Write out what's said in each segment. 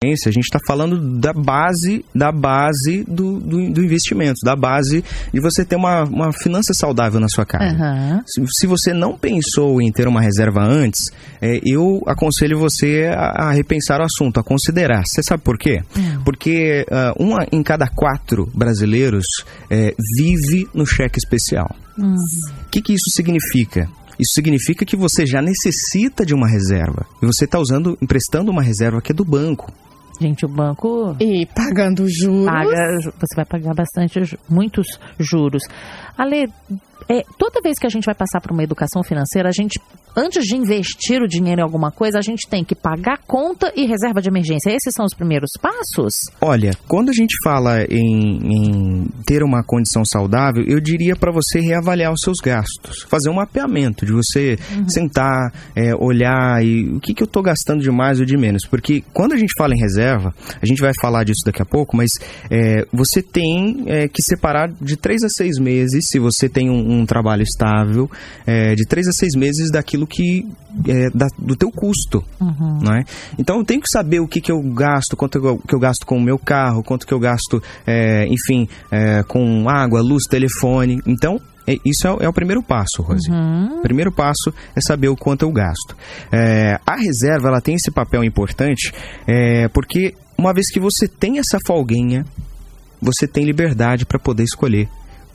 a gente está falando da base da base do, do, do, investimento, da base de você ter uma, uma finança saudável na sua casa. Uhum. Se, se, você não pensou em ter uma reserva antes, é, eu aconselho você a, a, repensar o assunto, a considerar. Você sabe por quê? Uhum. Porque uh, uma em cada quatro brasileiros é, vive no cheque especial. O uhum. que, que isso significa? Isso significa que você já necessita de uma reserva. E você está usando, emprestando uma reserva que é do banco. Gente, o banco. E pagando juros. Paga, você vai pagar bastante, muitos juros. Ale, é, toda vez que a gente vai passar por uma educação financeira, a gente, antes de investir o dinheiro em alguma coisa, a gente tem que pagar conta e reserva de emergência. Esses são os primeiros passos? Olha, quando a gente fala em, em ter uma condição saudável, eu diria para você reavaliar os seus gastos, fazer um mapeamento de você uhum. sentar, é, olhar e o que, que eu estou gastando de mais ou de menos. Porque quando a gente fala em reserva, a gente vai falar disso daqui a pouco, mas é, você tem é, que separar de três a seis meses, se você tem um, um um trabalho estável, é, de três a seis meses daquilo que é, da, do teu custo, uhum. não é? Então eu tenho que saber o que, que eu gasto, quanto eu, que eu gasto com o meu carro, quanto que eu gasto, é, enfim, é, com água, luz, telefone. Então é, isso é, é, o primeiro passo, Rose. Uhum. O primeiro passo é saber o quanto eu gasto. É, a reserva ela tem esse papel importante é, porque uma vez que você tem essa folguinha, você tem liberdade para poder escolher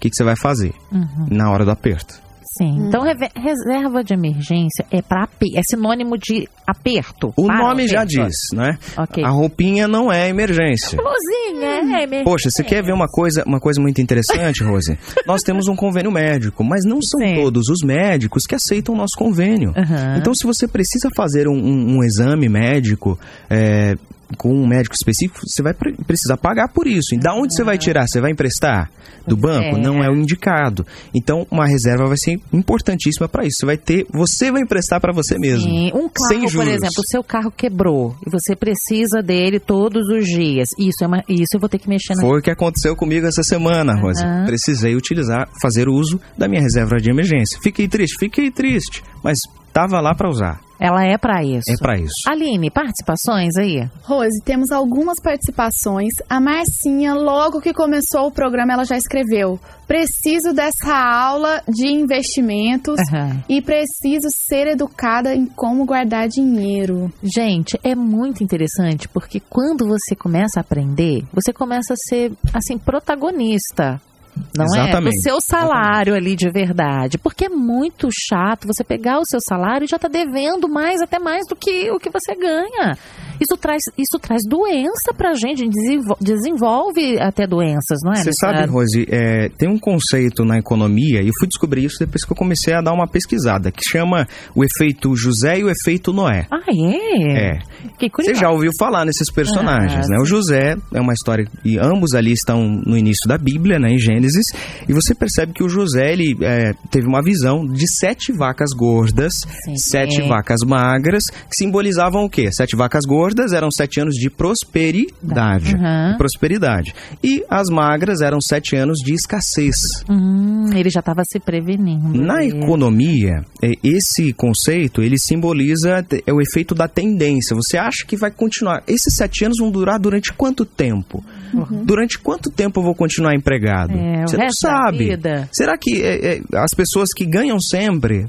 que, que você vai fazer uhum. na hora do aperto. Sim. Hum. Então, reserva de emergência é para é sinônimo de aperto. O nome já diz, né? Okay. A roupinha não é emergência. Blusinha é emergência. Poxa, você quer ver uma coisa, uma coisa muito interessante, Rose? Nós temos um convênio médico, mas não são Sim. todos os médicos que aceitam o nosso convênio. Uhum. Então, se você precisa fazer um, um, um exame médico, é, com um médico específico, você vai precisar pagar por isso. E da onde você vai tirar? Você vai emprestar? Do banco? É. Não é o indicado. Então, uma reserva vai ser importantíssima para isso. Você vai ter, você vai emprestar para você mesmo. Sim. Um carro, por exemplo, o seu carro quebrou e você precisa dele todos os dias. Isso é uma, isso eu vou ter que mexer na Foi o que aconteceu comigo essa semana, Rosa. Uhum. Precisei utilizar, fazer uso da minha reserva de emergência. Fiquei triste, fiquei triste, mas estava lá para usar. Ela é para isso. É para isso. Aline, participações aí? Rose, temos algumas participações. A Marcinha, logo que começou o programa, ela já escreveu: preciso dessa aula de investimentos uhum. e preciso ser educada em como guardar dinheiro. Gente, é muito interessante porque quando você começa a aprender, você começa a ser assim protagonista não Exatamente. é? Do seu salário ali de verdade. Porque é muito chato você pegar o seu salário e já tá devendo mais, até mais do que o que você ganha. Isso traz, isso traz doença pra gente, desenvolve, desenvolve até doenças, não é? Você sabe, Rose, é, tem um conceito na economia, e eu fui descobrir isso depois que eu comecei a dar uma pesquisada, que chama o efeito José e o efeito Noé. Ah, é? É. Que Você já ouviu falar nesses personagens, ah, né? O José é uma história, e ambos ali estão no início da Bíblia, né, em Gênesis, e você percebe que o José, ele é, teve uma visão de sete vacas gordas, Sim, sete vacas magras, que simbolizavam o quê? Sete vacas gordas gordas eram sete anos de prosperidade. Uhum. prosperidade. E as magras eram sete anos de escassez. Hum, ele já estava se prevenindo. Na economia, é, esse conceito, ele simboliza é o efeito da tendência. Você acha que vai continuar. Esses sete anos vão durar durante quanto tempo? Uhum. Durante quanto tempo eu vou continuar empregado? É, Você não sabe. Será que é, é, as pessoas que ganham sempre,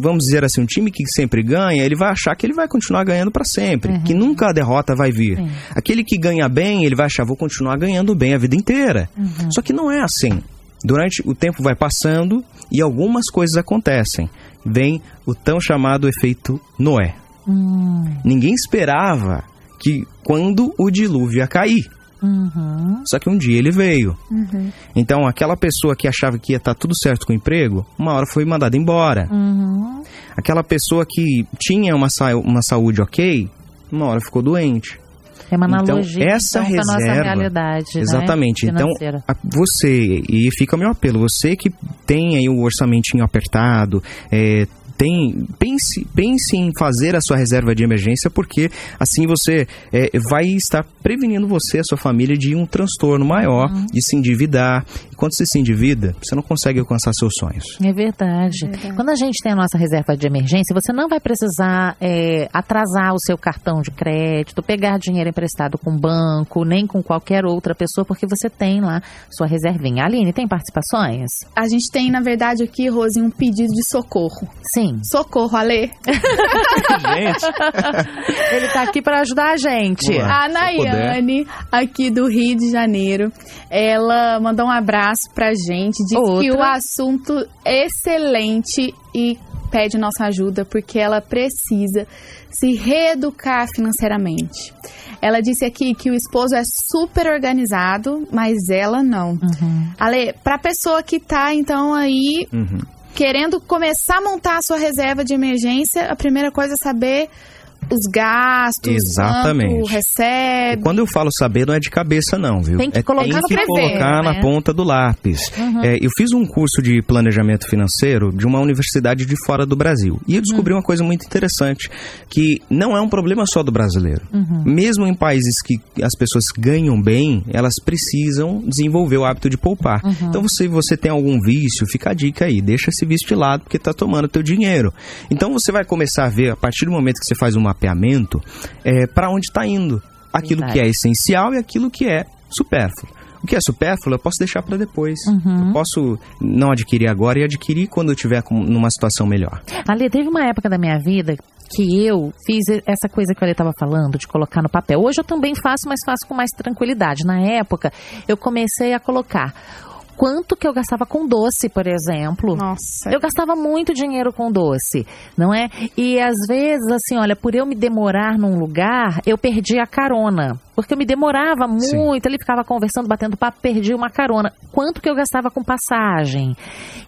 vamos dizer assim, um time que sempre ganha, ele vai achar que ele vai continuar ganhando para sempre, uhum. que nunca nunca a derrota vai vir. Aquele que ganha bem, ele vai achar, vou continuar ganhando bem a vida inteira. Uhum. Só que não é assim. Durante o tempo vai passando e algumas coisas acontecem. Vem o tão chamado efeito Noé. Hum. Ninguém esperava que quando o dilúvio ia cair. Uhum. Só que um dia ele veio. Uhum. Então, aquela pessoa que achava que ia estar tudo certo com o emprego, uma hora foi mandada embora. Uhum. Aquela pessoa que tinha uma, sa uma saúde ok, uma hora ficou doente. É uma então, analogia então, essa então, reserva, nossa realidade, né, Exatamente. Né? Então, a, você, e fica o meu apelo, você que tem aí o orçamentinho apertado, é, tem pense, pense em fazer a sua reserva de emergência, porque assim você é, vai estar prevenindo você, a sua família, de um transtorno maior, uhum. de se endividar. E quando você se endivida, você não consegue alcançar seus sonhos. É verdade. é verdade. Quando a gente tem a nossa reserva de emergência, você não vai precisar é, atrasar o seu cartão de crédito, pegar dinheiro emprestado com o banco, nem com qualquer outra pessoa, porque você tem lá sua reservinha. Aline, tem participações? A gente tem, na verdade, aqui, Rose, um pedido de socorro. Sim. Socorro, Ale. gente. Ele tá aqui para ajudar a gente. a Nayane, aqui do Rio de Janeiro, ela mandou um abraço pra gente, disse Outra. que o assunto excelente e pede nossa ajuda porque ela precisa se reeducar financeiramente. Ela disse aqui que o esposo é super organizado, mas ela não. Uhum. Ale, pra pessoa que tá, então, aí uhum. Querendo começar a montar a sua reserva de emergência, a primeira coisa é saber os gastos, Exatamente. recebe. E quando eu falo saber, não é de cabeça, não, viu? Tem que é, colocar, tem que colocar né? na ponta do lápis. Uhum. É, eu fiz um curso de planejamento financeiro de uma universidade de fora do Brasil. E eu descobri uhum. uma coisa muito interessante, que não é um problema só do brasileiro. Uhum. Mesmo em países que as pessoas ganham bem, elas precisam desenvolver o hábito de poupar. Uhum. Então, se você tem algum vício, fica a dica aí, deixa esse vício de lado, porque está tomando teu dinheiro. Então, você vai começar a ver, a partir do momento que você faz uma mapeamento é, para onde está indo. Aquilo Verdade. que é essencial e aquilo que é supérfluo. O que é supérfluo eu posso deixar para depois. Uhum. Eu posso não adquirir agora e adquirir quando eu estiver numa situação melhor. Ali, teve uma época da minha vida que eu fiz essa coisa que ele estava falando, de colocar no papel. Hoje eu também faço, mas faço com mais tranquilidade. Na época, eu comecei a colocar quanto que eu gastava com doce, por exemplo. Nossa. Eu gastava muito dinheiro com doce, não é? E às vezes, assim, olha, por eu me demorar num lugar, eu perdi a carona. Porque eu me demorava muito, Sim. ele ficava conversando, batendo papo, perdi uma carona. Quanto que eu gastava com passagem?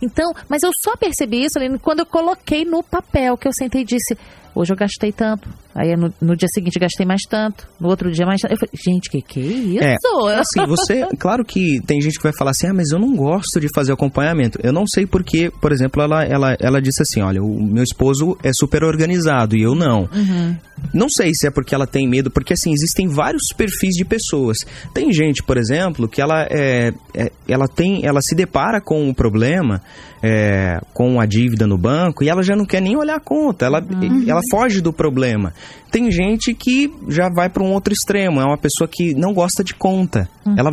Então, mas eu só percebi isso ali quando eu coloquei no papel, que eu sentei e disse, hoje eu gastei tanto. Aí no, no, dia seguinte gastei mais tanto, no outro dia mais tanto. Eu falei, gente, que que é isso? É, assim, você, claro que tem gente que vai falar assim, ah, mas eu não gosto de fazer acompanhamento. Eu não sei porque, por exemplo, ela, ela, ela disse assim, olha, o meu esposo é super organizado e eu não. Uhum. Não sei se é porque ela tem medo, porque assim, existem vários perfis de pessoas. Tem gente, por exemplo, que ela, é, é ela tem, ela se depara com o problema, é, com a dívida no banco, e ela já não quer nem olhar a conta, ela, uhum. ela foge do problema. Tem gente que já vai para um outro extremo, é uma pessoa que não gosta de conta. Uhum. Ela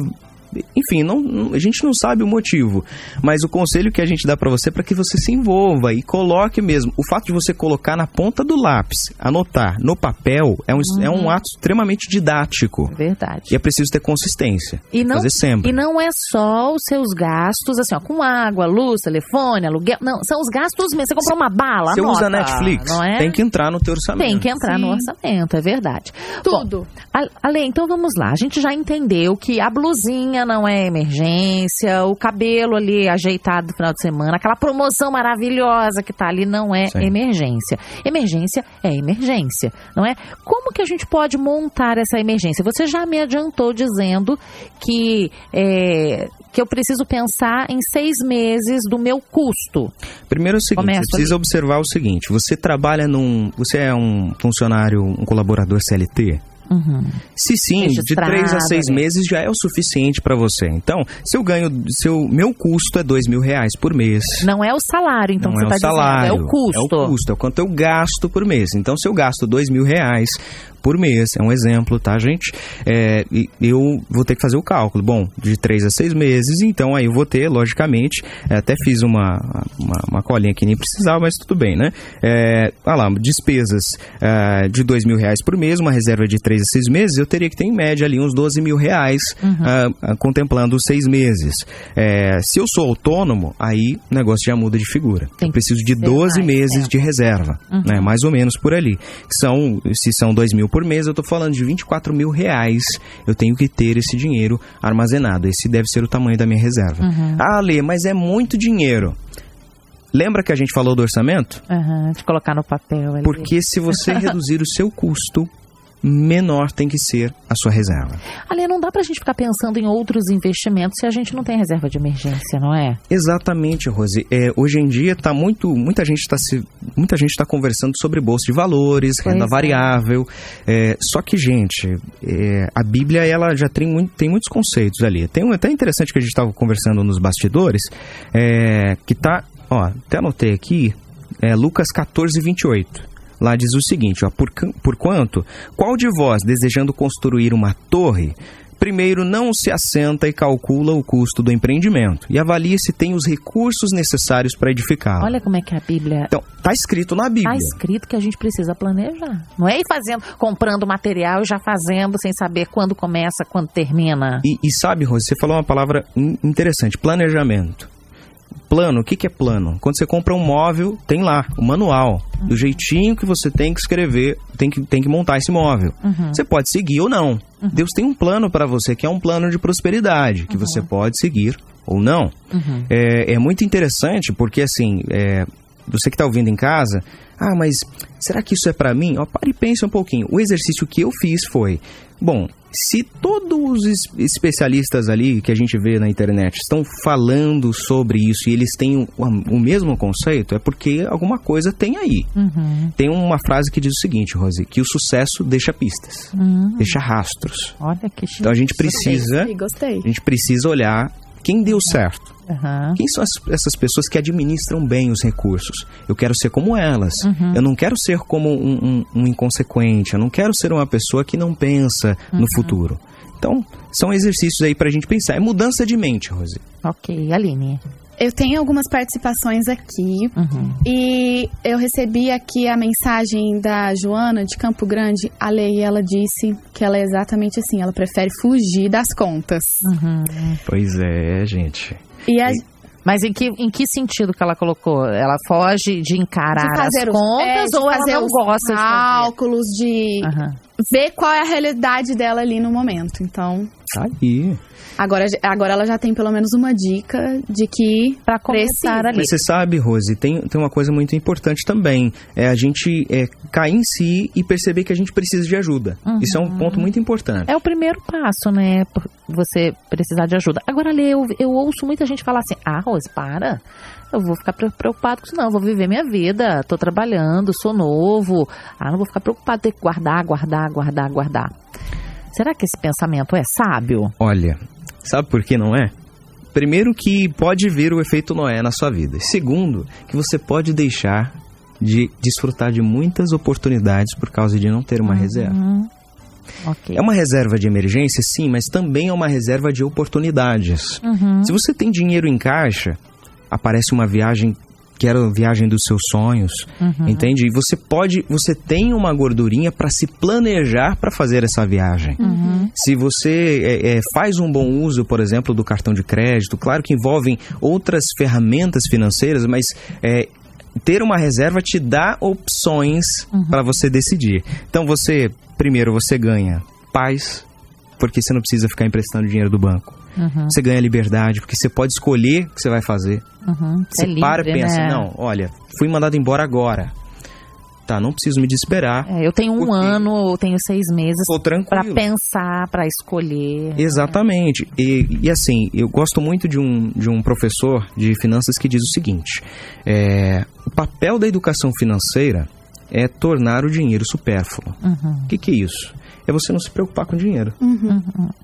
enfim, não, a gente não sabe o motivo, mas o conselho que a gente dá para você é para que você se envolva e coloque mesmo. O fato de você colocar na ponta do lápis, anotar no papel, é um, uhum. é um uhum. ato extremamente didático. Verdade. E é preciso ter consistência. E não, fazer sempre. E não é só os seus gastos, assim, ó, com água, luz, telefone, aluguel. Não, são os gastos mesmo. Você comprou uma bala, Você anota, usa Netflix, não é? tem que entrar no teu orçamento. Tem que entrar Sim. no orçamento, é verdade. Tudo. Bom, Ale, então vamos lá. A gente já entendeu que a blusinha não é emergência, o cabelo ali ajeitado no final de semana, aquela promoção maravilhosa que tá ali não é Sim. emergência. Emergência é emergência, não é? Como que a gente pode montar essa emergência? Você já me adiantou dizendo que é, que eu preciso pensar em seis meses do meu custo. Primeiro é o seguinte, Começo você precisa ali. observar o seguinte: você trabalha num. Você é um funcionário, um colaborador CLT? Uhum. Se sim, de três a seis né? meses já é o suficiente para você. Então, se eu ganho, se o meu custo é dois mil reais por mês. Não é o salário, então não você é tá o salário, dizendo, é o custo. É o custo, é o quanto eu gasto por mês. Então, se eu gasto dois mil reais por mês, é um exemplo, tá, gente? É, eu vou ter que fazer o cálculo. Bom, de três a seis meses, então aí eu vou ter, logicamente, é, até fiz uma, uma, uma, colinha que nem precisava, mas tudo bem, né? É, ah lá, despesas é, de dois mil reais por mês, uma reserva de três a seis meses, eu teria que ter em média ali uns 12 mil reais uhum. uh, contemplando os seis meses. É, se eu sou autônomo, aí o negócio já muda de figura. Tem eu preciso de 12 mais, meses é. de reserva, uhum. né? Mais ou menos por ali. São, se são 2 mil por mês, eu estou falando de 24 mil reais. Eu tenho que ter esse dinheiro armazenado. Esse deve ser o tamanho da minha reserva. Uhum. Ah, Lê, mas é muito dinheiro. Lembra que a gente falou do orçamento? Uhum, de colocar no papel ali. Porque se você reduzir o seu custo menor tem que ser a sua reserva. Ali não dá para a gente ficar pensando em outros investimentos se a gente não tem reserva de emergência, não é? Exatamente, Rose. É, hoje em dia tá muito, muita gente está se, muita gente está conversando sobre bolsa de valores, pois renda é. variável. É, só que, gente, é, a Bíblia ela já tem, muito, tem muitos conceitos ali. Tem um até interessante que a gente estava conversando nos bastidores, é, que tá, ó, até anotei aqui, é Lucas 14, 28. Lá diz o seguinte, ó, por, por quanto, qual de vós, desejando construir uma torre, primeiro não se assenta e calcula o custo do empreendimento e avalia se tem os recursos necessários para edificá-lo. Olha como é que a Bíblia. Então, tá escrito na Bíblia. Tá escrito que a gente precisa planejar. Não é ir fazendo, comprando material e já fazendo sem saber quando começa, quando termina. E, e sabe, Rose, você falou uma palavra interessante: planejamento. Plano, o que, que é plano? Quando você compra um móvel, tem lá o manual, uhum. do jeitinho que você tem que escrever, tem que, tem que montar esse móvel. Uhum. Você pode seguir ou não. Uhum. Deus tem um plano para você que é um plano de prosperidade, que você pode seguir ou não. Uhum. É, é, muito interessante porque, assim, é, você que está ouvindo em casa, ah, mas será que isso é para mim? Ó, pare e pense um pouquinho. O exercício que eu fiz foi, bom, se todos os especialistas ali que a gente vê na internet estão falando sobre isso e eles têm o, o mesmo conceito, é porque alguma coisa tem aí. Uhum. Tem uma frase que diz o seguinte, Rose, que o sucesso deixa pistas, uhum. deixa rastros. Olha que chique. Então a gente precisa, gostei, gostei. a gente precisa olhar quem deu certo. Uhum. Quem são as, essas pessoas que administram bem os recursos? Eu quero ser como elas. Uhum. Eu não quero ser como um, um, um, inconsequente. Eu não quero ser uma pessoa que não pensa uhum. no futuro. Então, são exercícios aí para a gente pensar. É mudança de mente, Rose. Ok, Aline. Eu tenho algumas participações aqui uhum. e eu recebi aqui a mensagem da Joana de Campo Grande. A Lei, ela disse que ela é exatamente assim, ela prefere fugir das contas. Uhum. Pois é, gente. E a, e... Mas em que, em que sentido que ela colocou? Ela foge de encarar de as contas é, ou ela não gosta de cálculos, de uhum. ver qual é a realidade dela ali no momento. Então. Tá aí. Agora, agora ela já tem pelo menos uma dica de que para começar ali. Mas você sabe, Rose, tem, tem uma coisa muito importante também. É a gente é, cair em si e perceber que a gente precisa de ajuda. Uhum. Isso é um ponto muito importante. É o primeiro passo, né? Você precisar de ajuda. Agora, Lê, eu, eu ouço muita gente falar assim: ah, Rose, para eu vou ficar preocupado com isso, não. Eu vou viver minha vida, tô trabalhando, sou novo. Ah, não vou ficar preocupado ter que guardar, guardar, guardar, guardar. Será que esse pensamento é sábio? Olha, sabe por que não é? Primeiro que pode vir o efeito Noé na sua vida. Segundo, que você pode deixar de desfrutar de muitas oportunidades por causa de não ter uma uhum. reserva. Okay. É uma reserva de emergência, sim, mas também é uma reserva de oportunidades. Uhum. Se você tem dinheiro em caixa, aparece uma viagem que era a viagem dos seus sonhos, uhum. entende? E você pode, você tem uma gordurinha para se planejar para fazer essa viagem. Uhum. Se você é, é, faz um bom uso, por exemplo, do cartão de crédito, claro que envolvem outras ferramentas financeiras, mas é, ter uma reserva te dá opções uhum. para você decidir. Então você, primeiro, você ganha paz, porque você não precisa ficar emprestando dinheiro do banco. Uhum. Você ganha liberdade, porque você pode escolher o que você vai fazer. Uhum. Você é para e pensa, né? não, olha, fui mandado embora agora. Tá, não preciso me desesperar. É, eu tenho um ano, ou tenho seis meses para pensar, para escolher. Exatamente. E, e, assim, eu gosto muito de um, de um professor de finanças que diz o seguinte: é, o papel da educação financeira é tornar o dinheiro supérfluo. O uhum. que, que é isso? É você não se preocupar com dinheiro. Uhum.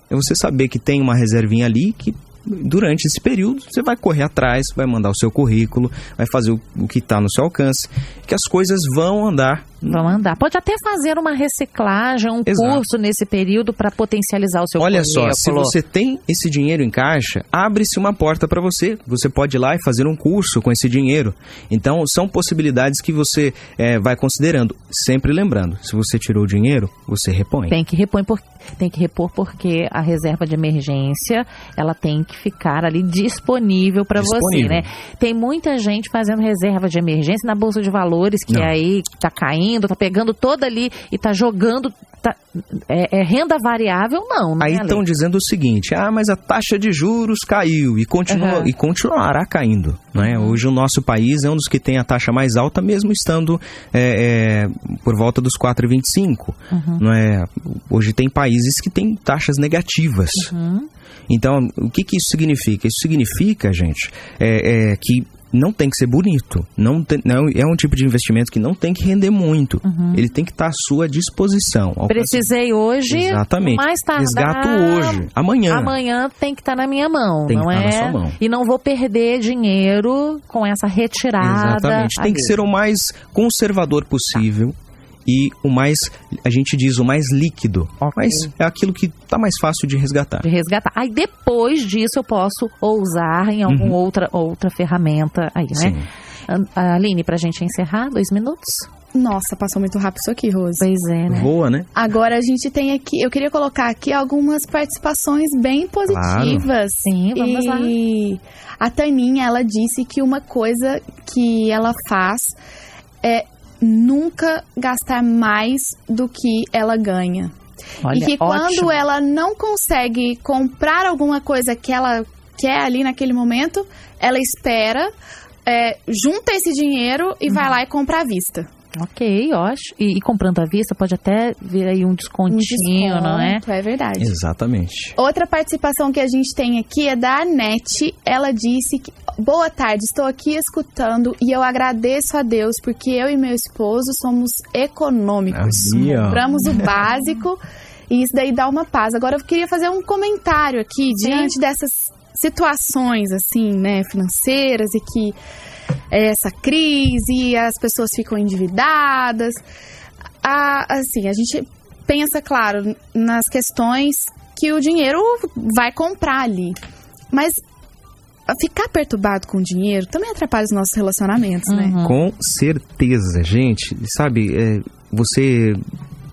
É você saber que tem uma reservinha ali que durante esse período você vai correr atrás, vai mandar o seu currículo, vai fazer o, o que está no seu alcance, que as coisas vão andar Vão andar. Pode até fazer uma reciclagem, um Exato. curso nesse período para potencializar o seu Olha currículo. só, se você tem esse dinheiro em caixa, abre-se uma porta para você. Você pode ir lá e fazer um curso com esse dinheiro. Então, são possibilidades que você é, vai considerando. Sempre lembrando, se você tirou o dinheiro, você repõe. Tem que repor, por, tem que repor porque a reserva de emergência, ela tem que ficar ali disponível para você, né? Tem muita gente fazendo reserva de emergência na Bolsa de Valores, que Não. aí está caindo tá pegando toda ali e tá jogando Tá, é, é, renda variável, não. não Aí estão é, dizendo o seguinte: ah, mas a taxa de juros caiu e, continua, uhum. e continuará caindo. Né? Uhum. Hoje o nosso país é um dos que tem a taxa mais alta, mesmo estando é, é, por volta dos 4,25. Uhum. Não é? Hoje tem países que têm taxas negativas. Uhum. Então, o que, que isso significa? Isso significa, gente, é, é que não tem que ser bonito. Não, tem, não é um tipo de investimento que não tem que render muito. Uhum. Ele tem que estar à sua disposição. Precisei hoje. Exatamente. Mais tarde. Resgato hoje. Amanhã. Amanhã tem que estar na minha mão. Tem não que é? estar na sua mão. E não vou perder dinheiro com essa retirada. Exatamente. Tem que ser o mais conservador possível. Tá e o mais, a gente diz, o mais líquido. Okay. Mas é aquilo que tá mais fácil de resgatar. De resgatar. Aí depois disso eu posso usar em alguma uhum. outra, outra ferramenta aí, né? Sim. Aline, pra gente encerrar, dois minutos. Nossa, passou muito rápido isso aqui, Rose. Pois é, né? Voa, né? Agora a gente tem aqui, eu queria colocar aqui algumas participações bem positivas. Claro. Sim, vamos e lá. A Taninha, ela disse que uma coisa que ela faz é nunca gastar mais do que ela ganha. Olha, e que quando ótimo. ela não consegue comprar alguma coisa que ela quer ali naquele momento, ela espera, é, junta esse dinheiro e uhum. vai lá e compra à vista. Ok, acho. E, e, comprando à vista pode até vir aí um descontinho, um desconto, não é? É verdade. Exatamente. Outra participação que a gente tem aqui é da Anete. Ela disse que. Boa tarde, estou aqui escutando e eu agradeço a Deus porque eu e meu esposo somos econômicos. Compramos o básico e isso daí dá uma paz. Agora eu queria fazer um comentário aqui diante dessas situações assim, né, financeiras e que essa crise, as pessoas ficam endividadas. assim, a gente pensa, claro, nas questões que o dinheiro vai comprar ali. Mas ficar perturbado com o dinheiro também atrapalha os nossos relacionamentos, uhum. né? Com certeza, gente. Sabe, é, você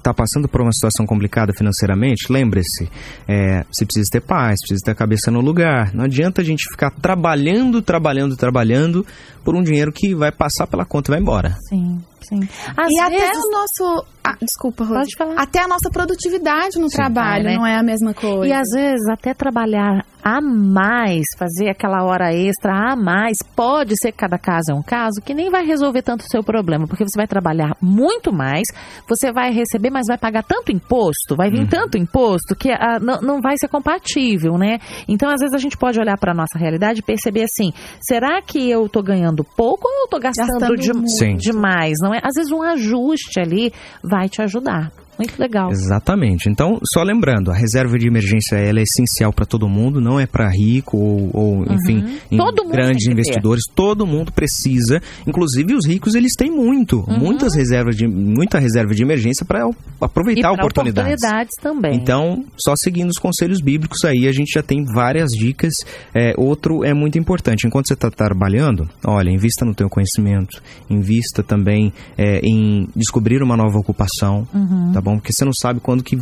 está passando por uma situação complicada financeiramente, lembre-se, é, você precisa ter paz, precisa ter a cabeça no lugar. Não adianta a gente ficar trabalhando, trabalhando, trabalhando por um dinheiro que vai passar pela conta e vai embora. Sim. Sim. Às e vezes... até o nosso. Ah, desculpa, Rose. Pode falar. Até a nossa produtividade no Sim, trabalho é, né? não é a mesma coisa. E às vezes até trabalhar a mais, fazer aquela hora extra a mais, pode ser que cada caso é um caso que nem vai resolver tanto o seu problema, porque você vai trabalhar muito mais, você vai receber, mas vai pagar tanto imposto, vai vir uhum. tanto imposto que ah, não, não vai ser compatível, né? Então, às vezes a gente pode olhar para a nossa realidade e perceber assim: será que eu tô ganhando pouco ou eu tô gastando, gastando de, demais? Não é? Às vezes um ajuste ali vai te ajudar. Muito legal. Exatamente. Então, só lembrando, a reserva de emergência ela é essencial para todo mundo, não é para rico ou, ou uhum. enfim, grandes investidores. Todo mundo precisa. Inclusive os ricos eles têm muito, uhum. muitas reservas de muita reserva de emergência para aproveitar oportunidades. oportunidades também. Então, só seguindo os conselhos bíblicos aí a gente já tem várias dicas. É, outro é muito importante. Enquanto você está trabalhando, olha, invista no teu conhecimento, invista também é, em descobrir uma nova ocupação, uhum. tá bom? Porque você não sabe quando que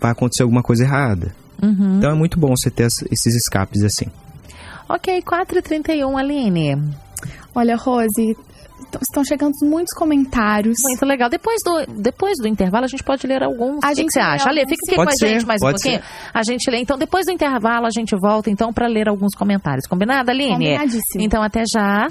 vai acontecer alguma coisa errada. Uhum. Então é muito bom você ter esses escapes assim. Ok, 4h31, Aline. Olha, Rose, estão chegando muitos comentários. Muito legal. Depois do, depois do intervalo, a gente pode ler alguns. A o que, você acha? Ale, fica aqui com a gente mais um pouquinho. Ser. A gente lê. Então, depois do intervalo, a gente volta então para ler alguns comentários. Combinado, Aline? Combinadíssimo. Então, até já.